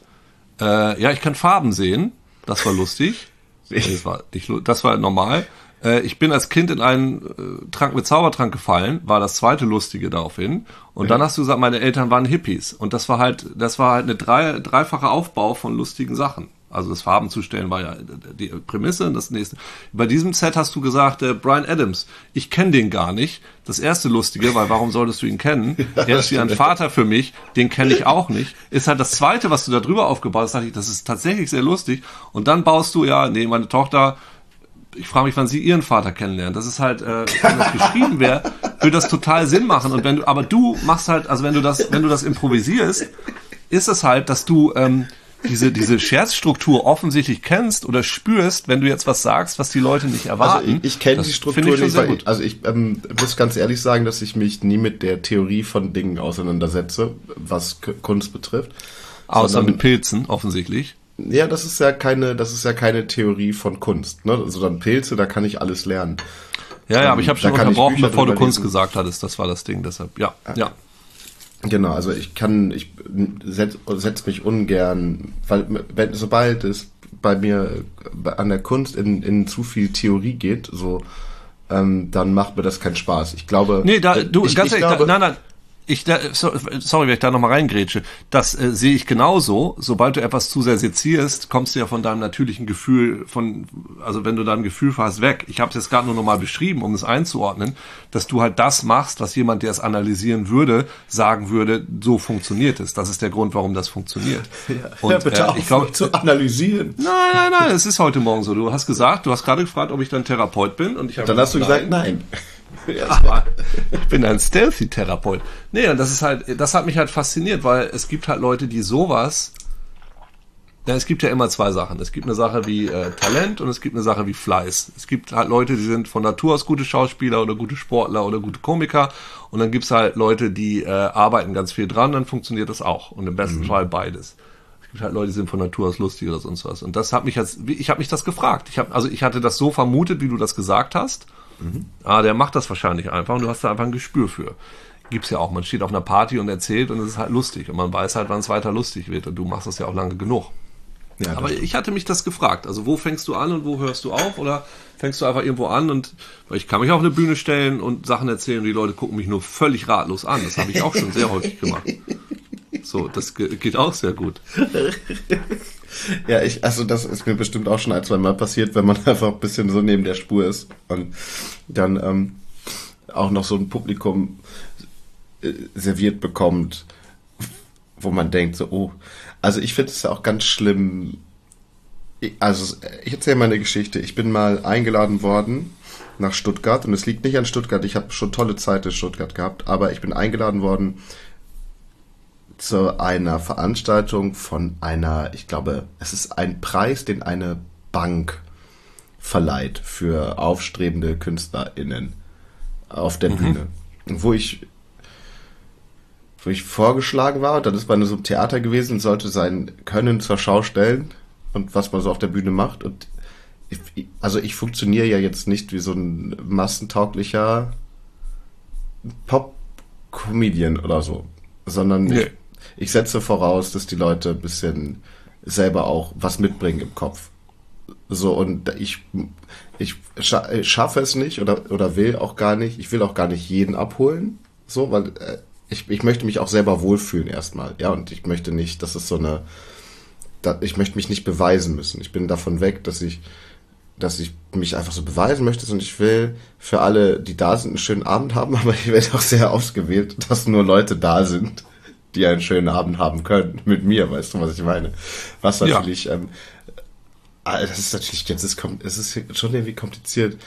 äh, ja, ich kann Farben sehen. Das war lustig. Das war, nicht, das war normal. Äh, ich bin als Kind in einen äh, Trank mit Zaubertrank gefallen, war das zweite Lustige daraufhin. Und ja. dann hast du gesagt, meine Eltern waren Hippies. Und das war halt, das war halt eine drei, dreifache Aufbau von lustigen Sachen. Also das Farben zustellen war ja die Prämisse. Das nächste. Bei diesem Set hast du gesagt, äh, Brian Adams, ich kenne den gar nicht. Das erste Lustige, weil warum solltest du ihn kennen? er ist wie ein Vater für mich, den kenne ich auch nicht. Ist halt das zweite, was du da drüber aufgebaut hast, dachte ich, das ist tatsächlich sehr lustig. Und dann baust du ja, nee, meine Tochter, ich frage mich, wann sie ihren Vater kennenlernen. Das ist halt, äh, wenn das geschrieben wäre, würde das total Sinn machen. Und wenn du, aber du machst halt, also wenn du das, wenn du das improvisierst, ist es halt, dass du ähm, diese, diese Scherzstruktur offensichtlich kennst oder spürst, wenn du jetzt was sagst, was die Leute nicht erwarten.
Also ich, ich kenne die Struktur ich nicht, weil ich, also ich ähm, muss ganz ehrlich sagen, dass ich mich nie mit der Theorie von Dingen auseinandersetze, was Kunst betrifft.
Außer mit Pilzen, offensichtlich.
Ja, das ist ja keine, das ist ja keine Theorie von Kunst, ne? Also dann Pilze, da kann ich alles lernen.
Ja, ja, aber ich habe schon unterbrochen, bevor du Kunst gesagt hattest. Das war das Ding, deshalb, ja, ja. ja.
Genau, also ich kann, ich setz, setz mich ungern, weil wenn, sobald es bei mir an der Kunst in, in zu viel Theorie geht, so, ähm, dann macht mir das keinen Spaß. Ich glaube.
Nee, da, du, ich, ganz ich ehrlich, glaube, nein, nein, ich, sorry, wenn ich da nochmal reingrätsche, das äh, sehe ich genauso. Sobald du etwas zu sehr sezierst, kommst du ja von deinem natürlichen Gefühl, von, also wenn du da ein Gefühl hast, weg. Ich habe es jetzt gerade nur nochmal beschrieben, um es einzuordnen, dass du halt das machst, was jemand, der es analysieren würde, sagen würde, so funktioniert es. Das ist der Grund, warum das funktioniert.
Ja, Und, ja, bitte äh, ich glaube zu analysieren.
Nein, nein, nein, es ist heute Morgen so. Du hast gesagt, du hast gerade gefragt, ob ich dann Therapeut bin, und ich habe
dann hast du gesagt, nein.
Aber ich bin ein Stealthy-Therapeut. Nee, und das ist halt, das hat mich halt fasziniert, weil es gibt halt Leute, die sowas. Ja, es gibt ja immer zwei Sachen. Es gibt eine Sache wie äh, Talent und es gibt eine Sache wie Fleiß. Es gibt halt Leute, die sind von Natur aus gute Schauspieler oder gute Sportler oder gute Komiker. Und dann gibt's halt Leute, die äh, arbeiten ganz viel dran, dann funktioniert das auch. Und im besten mhm. Fall beides. Es gibt halt Leute, die sind von Natur aus lustig oder sonst was. Und das hat mich jetzt, ich habe mich das gefragt. Ich hab, also ich hatte das so vermutet, wie du das gesagt hast. Mhm. Ah, der macht das wahrscheinlich einfach und du hast da einfach ein Gespür für. Gibt's ja auch. Man steht auf einer Party und erzählt und es ist halt lustig und man weiß halt, wann es weiter lustig wird und du machst das ja auch lange genug. Ja, Aber ich hatte mich das gefragt. Also wo fängst du an und wo hörst du auf? Oder fängst du einfach irgendwo an und weil ich kann mich auf eine Bühne stellen und Sachen erzählen und die Leute gucken mich nur völlig ratlos an. Das habe ich auch schon sehr häufig gemacht. So, das geht auch sehr gut.
Ja, ich, also das ist mir bestimmt auch schon ein, zwei Mal passiert, wenn man einfach ein bisschen so neben der Spur ist. Und dann, ähm, auch noch so ein Publikum äh, serviert bekommt, wo man denkt, so, oh, also ich finde es auch ganz schlimm. Also, ich erzähle mal eine Geschichte. Ich bin mal eingeladen worden nach Stuttgart und es liegt nicht an Stuttgart. Ich habe schon tolle Zeit in Stuttgart gehabt, aber ich bin eingeladen worden zu einer Veranstaltung von einer, ich glaube, es ist ein Preis, den eine Bank verleiht für aufstrebende KünstlerInnen auf der mhm. Bühne. Wo ich wo ich vorgeschlagen war, dann ist man in so einem Theater gewesen und sollte sein Können zur Schau stellen und was man so auf der Bühne macht. Und ich, also ich funktioniere ja jetzt nicht wie so ein massentauglicher Pop-Comedian oder so, sondern nee. ich, ich setze voraus, dass die Leute ein bisschen selber auch was mitbringen im Kopf. So, und ich, ich schaffe es nicht oder, oder will auch gar nicht, ich will auch gar nicht jeden abholen. So, weil äh, ich, ich möchte mich auch selber wohlfühlen erstmal. Ja, und ich möchte nicht, dass es so eine, ich möchte mich nicht beweisen müssen. Ich bin davon weg, dass ich, dass ich mich einfach so beweisen möchte und ich will für alle, die da sind, einen schönen Abend haben, aber ich werde auch sehr ausgewählt, dass nur Leute da sind, die einen schönen Abend haben können mit mir, weißt du, was ich meine? Was natürlich, ja. ähm, ah, das ist natürlich, jetzt ist, es ist schon irgendwie kompliziert,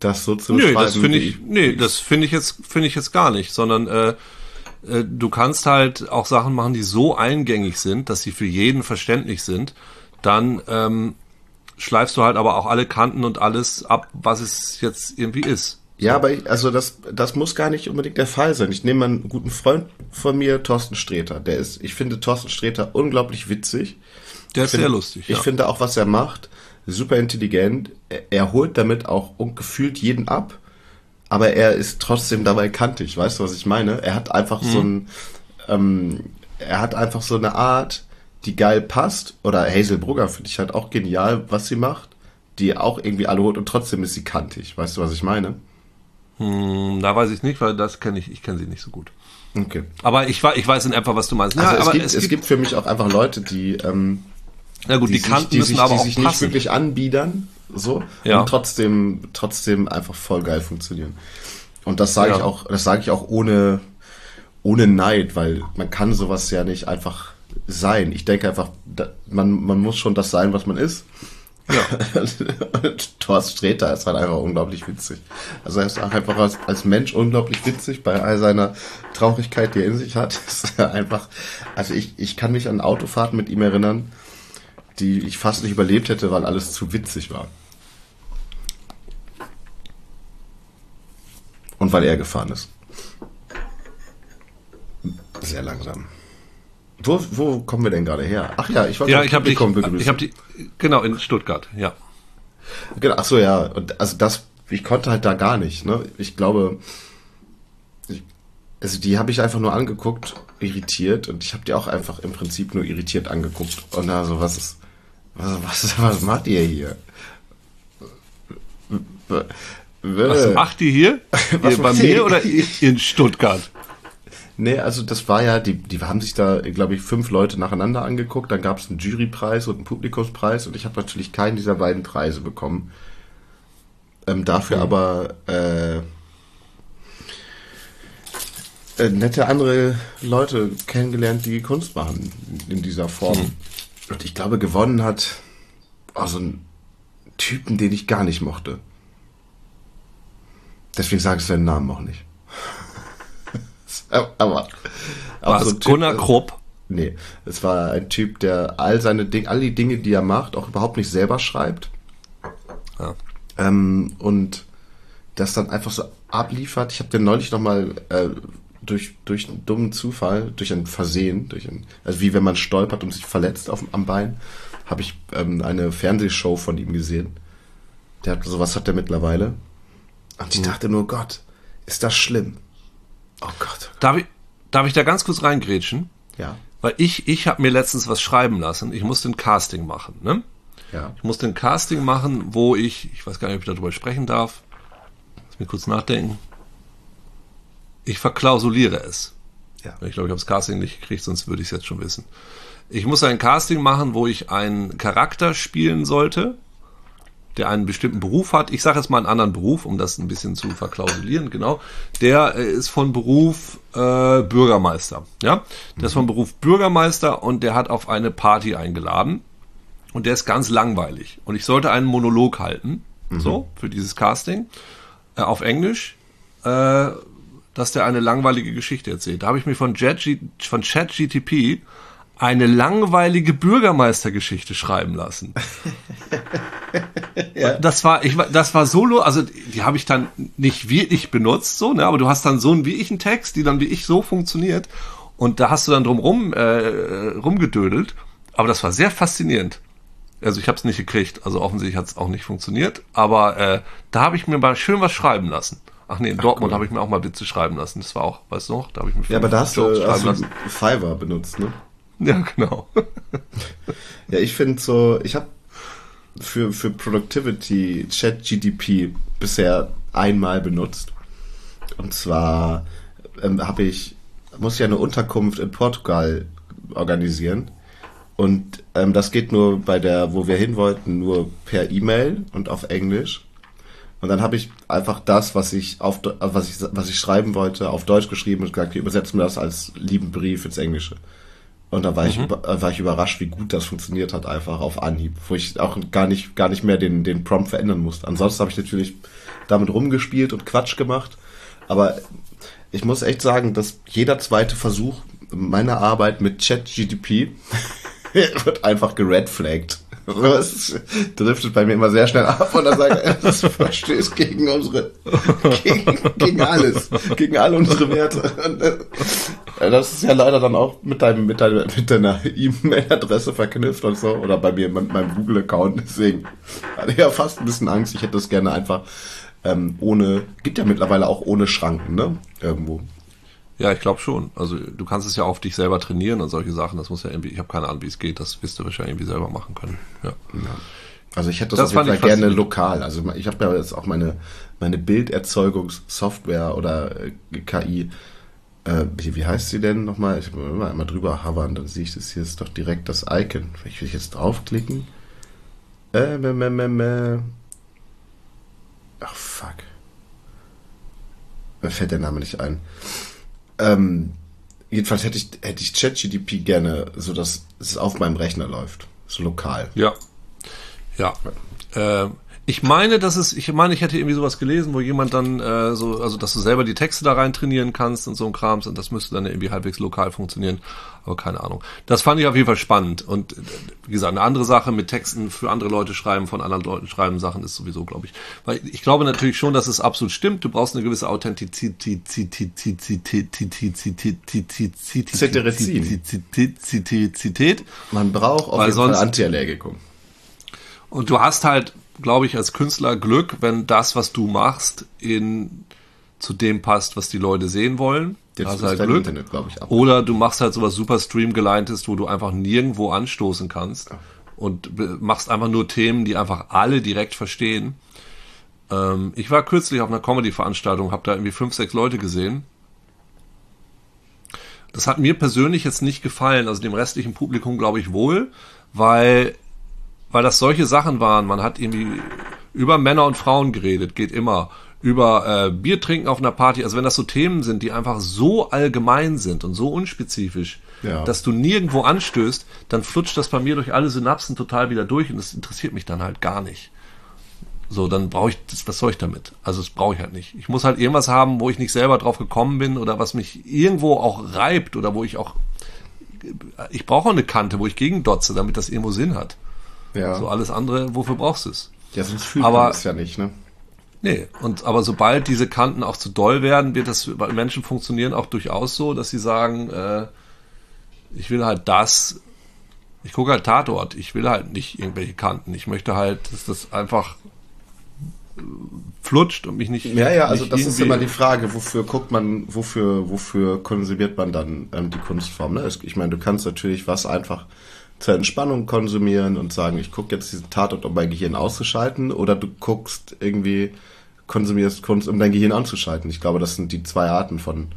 das so zu
beschreiben. Nee, das finde ich, nee, das finde ich jetzt, finde ich jetzt gar nicht, sondern, äh, äh, du kannst halt auch Sachen machen, die so eingängig sind, dass sie für jeden verständlich sind. Dann ähm, schleifst du halt aber auch alle Kanten und alles ab, was es jetzt irgendwie ist.
Ja, aber ich, also das, das muss gar nicht unbedingt der Fall sein. Ich nehme mal einen guten Freund von mir, Thorsten Sträter. Der ist, ich finde Thorsten Sträter unglaublich witzig.
Der ist
finde,
sehr lustig.
Ja. Ich finde auch, was er macht, super intelligent. Er, er holt damit auch gefühlt jeden ab aber er ist trotzdem dabei kantig, weißt du, was ich meine? Er hat einfach mhm. so ein, ähm, er hat einfach so eine Art, die geil passt. Oder Hazel Brugger finde ich halt auch genial, was sie macht, die auch irgendwie alle holt und trotzdem ist sie kantig, weißt du, was ich meine?
Hm, da weiß ich nicht, weil das kenne ich, ich kenne sie nicht so gut.
Okay.
Aber ich, ich weiß in etwa, was du meinst.
Also ja, es, gibt, es, es gibt für mich auch einfach Leute, die, ähm,
na gut, die, die Kanten
die
müssen
sich,
aber
die
auch
sich
passen.
nicht wirklich anbiedern, so ja. und trotzdem trotzdem einfach voll geil funktionieren. Und das sage ja. ich auch, das sage ich auch ohne ohne Neid, weil man kann sowas ja nicht einfach sein. Ich denke einfach, man man muss schon das sein, was man ist. Ja. Thorst Sträter ist halt einfach unglaublich witzig. Also er ist einfach als, als Mensch unglaublich witzig bei all seiner Traurigkeit, die er in sich hat. Ist einfach, also ich, ich kann mich an Autofahrten mit ihm erinnern, die ich fast nicht überlebt hätte, weil alles zu witzig war. Und weil er gefahren ist. Sehr langsam. Wo, wo kommen wir denn gerade her? Ach ja, ich wollte
ja, ich habe dich, begrüßen. Ich habe die genau in Stuttgart, ja.
Genau, ach so ja, und also das ich konnte halt da gar nicht, ne? Ich glaube ich, also die habe ich einfach nur angeguckt, irritiert und ich habe die auch einfach im Prinzip nur irritiert angeguckt und also was ist was, was, was macht ihr hier?
Was macht ihr hier? Was bei mir oder in Stuttgart?
Nee, also das war ja, die, die haben sich da, glaube ich, fünf Leute nacheinander angeguckt. Dann gab es einen Jurypreis und einen Publikumspreis und ich habe natürlich keinen dieser beiden Preise bekommen. Ähm, dafür mhm. aber äh, äh, nette andere Leute kennengelernt, die Kunst machen in dieser Form. Mhm. Und ich glaube, gewonnen hat oh, so ein Typen, den ich gar nicht mochte. Deswegen sage ich seinen Namen auch nicht. Aber,
aber so Gunnar typ, Krupp?
Nee, es war ein Typ, der all seine Dinge, all die Dinge, die er macht, auch überhaupt nicht selber schreibt. Ja. Ähm, und das dann einfach so abliefert. Ich habe den neulich nochmal äh, durch, durch einen dummen Zufall, durch ein Versehen, durch ein, also wie wenn man stolpert und sich verletzt auf, am Bein, habe ich ähm, eine Fernsehshow von ihm gesehen. Der hat, sowas hat er mittlerweile. Und ich mhm. dachte nur, Gott, ist das schlimm. Oh Gott.
Darf ich, darf ich da ganz kurz reingrätschen?
Ja.
Weil ich, ich habe mir letztens was schreiben lassen. Ich musste ein Casting machen, ne?
Ja.
Ich musste ein Casting machen, wo ich, ich weiß gar nicht, ob ich darüber sprechen darf. Lass mich kurz nachdenken ich verklausuliere es. Ja. Ich glaube, ich habe das Casting nicht gekriegt, sonst würde ich es jetzt schon wissen. Ich muss ein Casting machen, wo ich einen Charakter spielen sollte, der einen bestimmten Beruf hat. Ich sage jetzt mal einen anderen Beruf, um das ein bisschen zu verklausulieren, genau. Der äh, ist von Beruf äh, Bürgermeister. Ja, der ist von Beruf Bürgermeister und der hat auf eine Party eingeladen und der ist ganz langweilig. Und ich sollte einen Monolog halten, so, für dieses Casting, äh, auf Englisch, äh, dass der eine langweilige Geschichte erzählt. Da habe ich mir von, Jet von ChatGTP eine langweilige Bürgermeistergeschichte schreiben lassen. ja. Das war, ich das war solo, also die habe ich dann nicht wirklich benutzt, so, ne, aber du hast dann so einen wie ich einen Text, die dann wie ich so funktioniert und da hast du dann drum rum äh, rumgedödelt, aber das war sehr faszinierend. Also ich habe es nicht gekriegt, also offensichtlich hat es auch nicht funktioniert, aber äh, da habe ich mir mal schön was schreiben lassen. Ach nee, in Ach, Dortmund cool. habe ich mir auch mal Witze schreiben lassen. Das war auch, weißt du noch, da habe ich mir
Ja, aber da hast du, hast du Fiverr benutzt, ne?
Ja, genau.
ja, ich finde so, ich habe für, für Productivity ChatGDP bisher einmal benutzt. Und zwar ähm, habe ich, muss ich eine Unterkunft in Portugal organisieren. Und ähm, das geht nur bei der, wo wir hin wollten, nur per E-Mail und auf Englisch. Und dann habe ich einfach das, was ich auf was ich was ich schreiben wollte, auf Deutsch geschrieben und gesagt, wir übersetzen das als lieben Brief ins Englische. Und da war, mhm. ich, äh, war ich überrascht, wie gut das funktioniert hat, einfach auf Anhieb, wo ich auch gar nicht, gar nicht mehr den, den Prompt verändern musste. Ansonsten habe ich natürlich damit rumgespielt und Quatsch gemacht. Aber ich muss echt sagen, dass jeder zweite Versuch meiner Arbeit mit ChatGDP wird einfach geredflagged. Das driftet bei mir immer sehr schnell ab und dann sage ich, das verstößt gegen unsere, gegen, gegen alles, gegen alle unsere Werte. Äh, das ist ja leider dann auch mit deinem, mit deiner, mit deiner E-Mail-Adresse verknüpft und so, oder bei mir mit meinem Google-Account. Deswegen hatte ich ja fast ein bisschen Angst. Ich hätte das gerne einfach ähm, ohne, gibt ja mittlerweile auch ohne Schranken, ne? Irgendwo.
Ja, ich glaube schon. Also du kannst es ja auf dich selber trainieren und solche Sachen. Das muss ja irgendwie, ich habe keine Ahnung, wie es geht. Das wirst du wahrscheinlich irgendwie selber machen können. Ja. ja.
Also ich hätte das, das auf jeden Fall gerne lokal. Also ich habe ja jetzt auch meine, meine Bilderzeugungssoftware oder äh, KI. Äh, wie, heißt sie denn nochmal? Ich will immer einmal drüber hovern, dann sehe ich das hier ist doch direkt das Icon. Vielleicht will ich jetzt draufklicken. Äh, meh, meh, meh, meh. Ach fuck. Mir fällt der Name nicht ein. Ähm, jedenfalls hätte ich, hätte ich ChatGDP gerne, so dass es auf meinem Rechner läuft. So lokal.
Ja. Ja. Äh, ich meine, dass es, ich meine, ich hätte irgendwie sowas gelesen, wo jemand dann äh, so, also dass du selber die Texte da rein trainieren kannst und so ein Krams und das müsste dann irgendwie halbwegs lokal funktionieren, aber keine Ahnung. Das fand ich auf jeden Fall spannend und wie gesagt, eine andere Sache mit Texten für andere Leute schreiben, von anderen Leuten schreiben Sachen ist sowieso, glaube ich, weil ich glaube natürlich schon, dass es absolut stimmt. Du brauchst eine gewisse Authentizität,
Man braucht auf jeden Fall Antiallergikum.
Und du hast halt glaube ich, als Künstler Glück, wenn das, was du machst, in zu dem passt, was die Leute sehen wollen. Jetzt hast halt Glück. Internet, ich. Oder du machst halt sowas super streamgeleintes, wo du einfach nirgendwo anstoßen kannst und machst einfach nur Themen, die einfach alle direkt verstehen. Ähm, ich war kürzlich auf einer Comedy-Veranstaltung, habe da irgendwie fünf, sechs Leute gesehen. Das hat mir persönlich jetzt nicht gefallen, also dem restlichen Publikum glaube ich wohl, weil weil das solche Sachen waren. Man hat irgendwie über Männer und Frauen geredet, geht immer. Über äh, Bier trinken auf einer Party. Also wenn das so Themen sind, die einfach so allgemein sind und so unspezifisch, ja. dass du nirgendwo anstößt, dann flutscht das bei mir durch alle Synapsen total wieder durch und das interessiert mich dann halt gar nicht. So, dann brauche ich das, was soll ich damit? Also das brauche ich halt nicht. Ich muss halt irgendwas haben, wo ich nicht selber drauf gekommen bin oder was mich irgendwo auch reibt oder wo ich auch ich brauche auch eine Kante, wo ich gegendotze, damit das irgendwo Sinn hat. Ja. So alles andere, wofür brauchst du es?
Ja, sonst fühlt aber, man es ja nicht, ne?
Nee, und aber sobald diese Kanten auch zu doll werden, wird das bei Menschen funktionieren auch durchaus so, dass sie sagen, äh, ich will halt das, ich gucke halt Tatort, ich will halt nicht irgendwelche Kanten. Ich möchte halt, dass das einfach flutscht und mich nicht.
Ja, ja, also das ist immer die Frage, wofür guckt man, wofür, wofür konsumiert man dann ähm, die Kunstform. Ne? Ich meine, du kannst natürlich was einfach zur Entspannung konsumieren und sagen, ich gucke jetzt diesen Tatort, um mein Gehirn auszuschalten, oder du guckst irgendwie, konsumierst Kunst, um dein Gehirn anzuschalten. Ich glaube, das sind die zwei Arten von.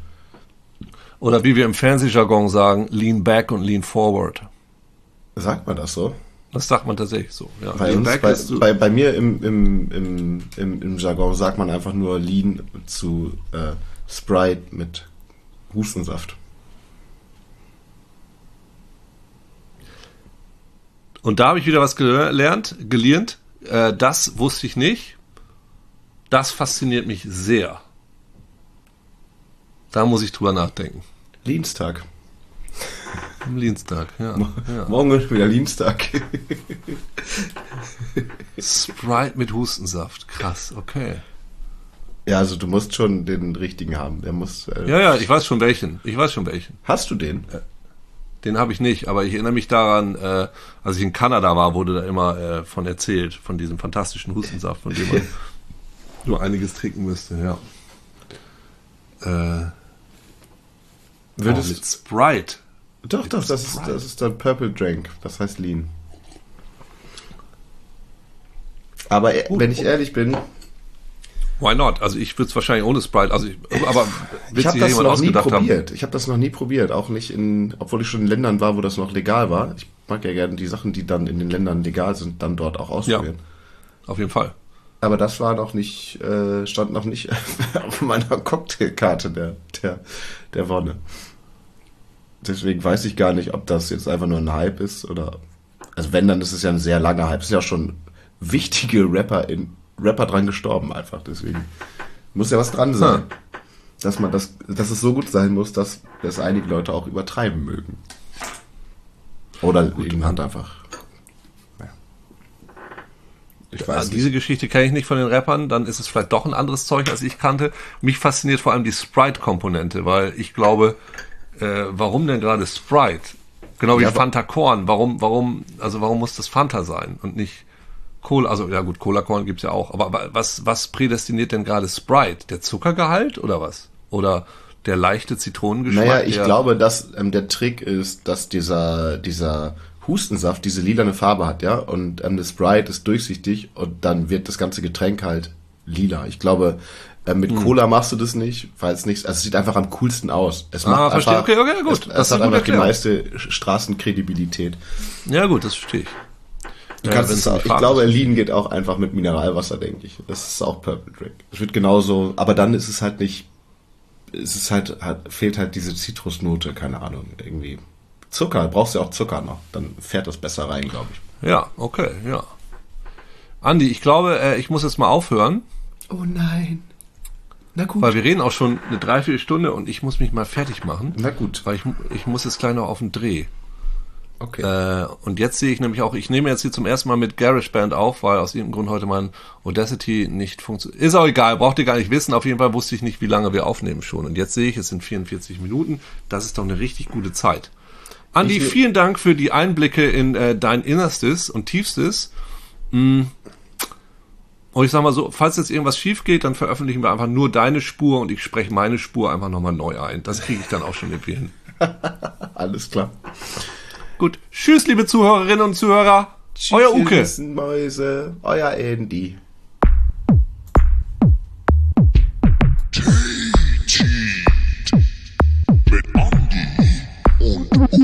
Oder wie wir im Fernsehjargon sagen, lean back und lean forward.
Sagt man das so?
Das sagt man tatsächlich so. Ja.
Bei, uns, bei, bei, bei, mir im, im, im, im, im Jargon sagt man einfach nur Lean zu äh, Sprite mit Hustensaft.
Und da habe ich wieder was gelernt, gelernt. Äh, das wusste ich nicht. Das fasziniert mich sehr. Da muss ich drüber nachdenken.
Dienstag.
Am Dienstag, ja. ja.
Morgen ist wieder Dienstag.
Sprite mit Hustensaft, krass, okay.
Ja, also du musst schon den richtigen haben. Der muss.
Äh ja, ja, ich weiß schon welchen. Ich weiß schon welchen.
Hast du den?
Den habe ich nicht, aber ich erinnere mich daran, äh, als ich in Kanada war, wurde da immer äh, von erzählt, von diesem fantastischen Hustensaft, von dem man nur einiges trinken müsste, ja. Äh,
Würdest oh, mit Sprite. Doch, mit doch, das ist, das ist der Purple Drink. Das heißt Lean. Aber uh, wenn ich ehrlich bin.
Why not? Also ich würde es wahrscheinlich ohne Sprite, also ich, aber
ich habe das noch nie probiert. Haben? Ich habe das noch nie probiert, auch nicht in, obwohl ich schon in Ländern war, wo das noch legal war. Ich mag ja gerne die Sachen, die dann in den Ländern legal sind, dann dort auch ausprobieren.
Ja, auf jeden Fall.
Aber das war noch nicht, äh, stand noch nicht auf meiner Cocktailkarte der, der, der Wonne. Deswegen weiß ich gar nicht, ob das jetzt einfach nur ein Hype ist oder. Also wenn, dann ist es ja ein sehr langer Hype. Es sind ja schon wichtige Rapper in Rapper dran gestorben einfach. Deswegen muss ja was dran sein. Hm. Dass man das, dass es so gut sein muss, dass das einige Leute auch übertreiben mögen. Oder eben halt einfach.
Ja. Ich weiß also diese Geschichte kenne ich nicht von den Rappern, dann ist es vielleicht doch ein anderes Zeug, als ich kannte. Mich fasziniert vor allem die Sprite-Komponente, weil ich glaube, äh, warum denn gerade Sprite? Genau wie ja, Fanta Korn. Warum, warum, also warum muss das Fanta sein und nicht Cola? Also ja gut, Cola Korn gibt's ja auch. Aber was, was prädestiniert denn gerade Sprite? Der Zuckergehalt oder was? Oder der leichte Zitronengeschmack?
Naja, ich glaube, dass ähm, der Trick ist, dass dieser, dieser Hustensaft diese lilane Farbe hat, ja, und ähm, das Sprite ist durchsichtig und dann wird das ganze Getränk halt lila. Ich glaube, äh, mit hm. Cola machst du das nicht, weil es nicht, also es sieht einfach am coolsten aus. Es
ah, macht verstehe. Einfach, okay, okay, gut.
Es, es hat einfach die meiste Straßenkredibilität.
Ja, gut, das verstehe ich.
Du ja, kannst es auch, ich glaube, Lean geht auch einfach mit Mineralwasser, denke ich. Das ist auch Purple Drink. Es wird genauso, aber dann ist es halt nicht, es ist halt, halt fehlt halt diese Zitrusnote, keine Ahnung, irgendwie. Zucker, brauchst du ja auch Zucker noch, dann fährt das besser rein, glaube ich.
Ja, okay, ja. Andi, ich glaube, äh, ich muss jetzt mal aufhören.
Oh nein.
Na gut. Weil wir reden auch schon eine Dreiviertelstunde und ich muss mich mal fertig machen.
Na gut.
Weil ich, ich muss jetzt gleich noch auf den Dreh.
Okay.
Äh, und jetzt sehe ich nämlich auch, ich nehme jetzt hier zum ersten Mal mit GarageBand auf, weil aus irgendeinem Grund heute mein Audacity nicht funktioniert. Ist auch egal, braucht ihr gar nicht wissen. Auf jeden Fall wusste ich nicht, wie lange wir aufnehmen schon. Und jetzt sehe ich, es sind 44 Minuten. Das ist doch eine richtig gute Zeit. Andi, vielen Dank für die Einblicke in äh, dein Innerstes und Tiefstes. Mm, und ich sag mal so, falls jetzt irgendwas schief geht, dann veröffentlichen wir einfach nur deine Spur und ich spreche meine Spur einfach nochmal neu ein. Das kriege ich dann auch schon irgendwie hin.
Alles klar.
Gut. Tschüss, liebe Zuhörerinnen und Zuhörer.
Tschüss, euer Uke. Mäuse, euer Andy. Mit Andy und Uke.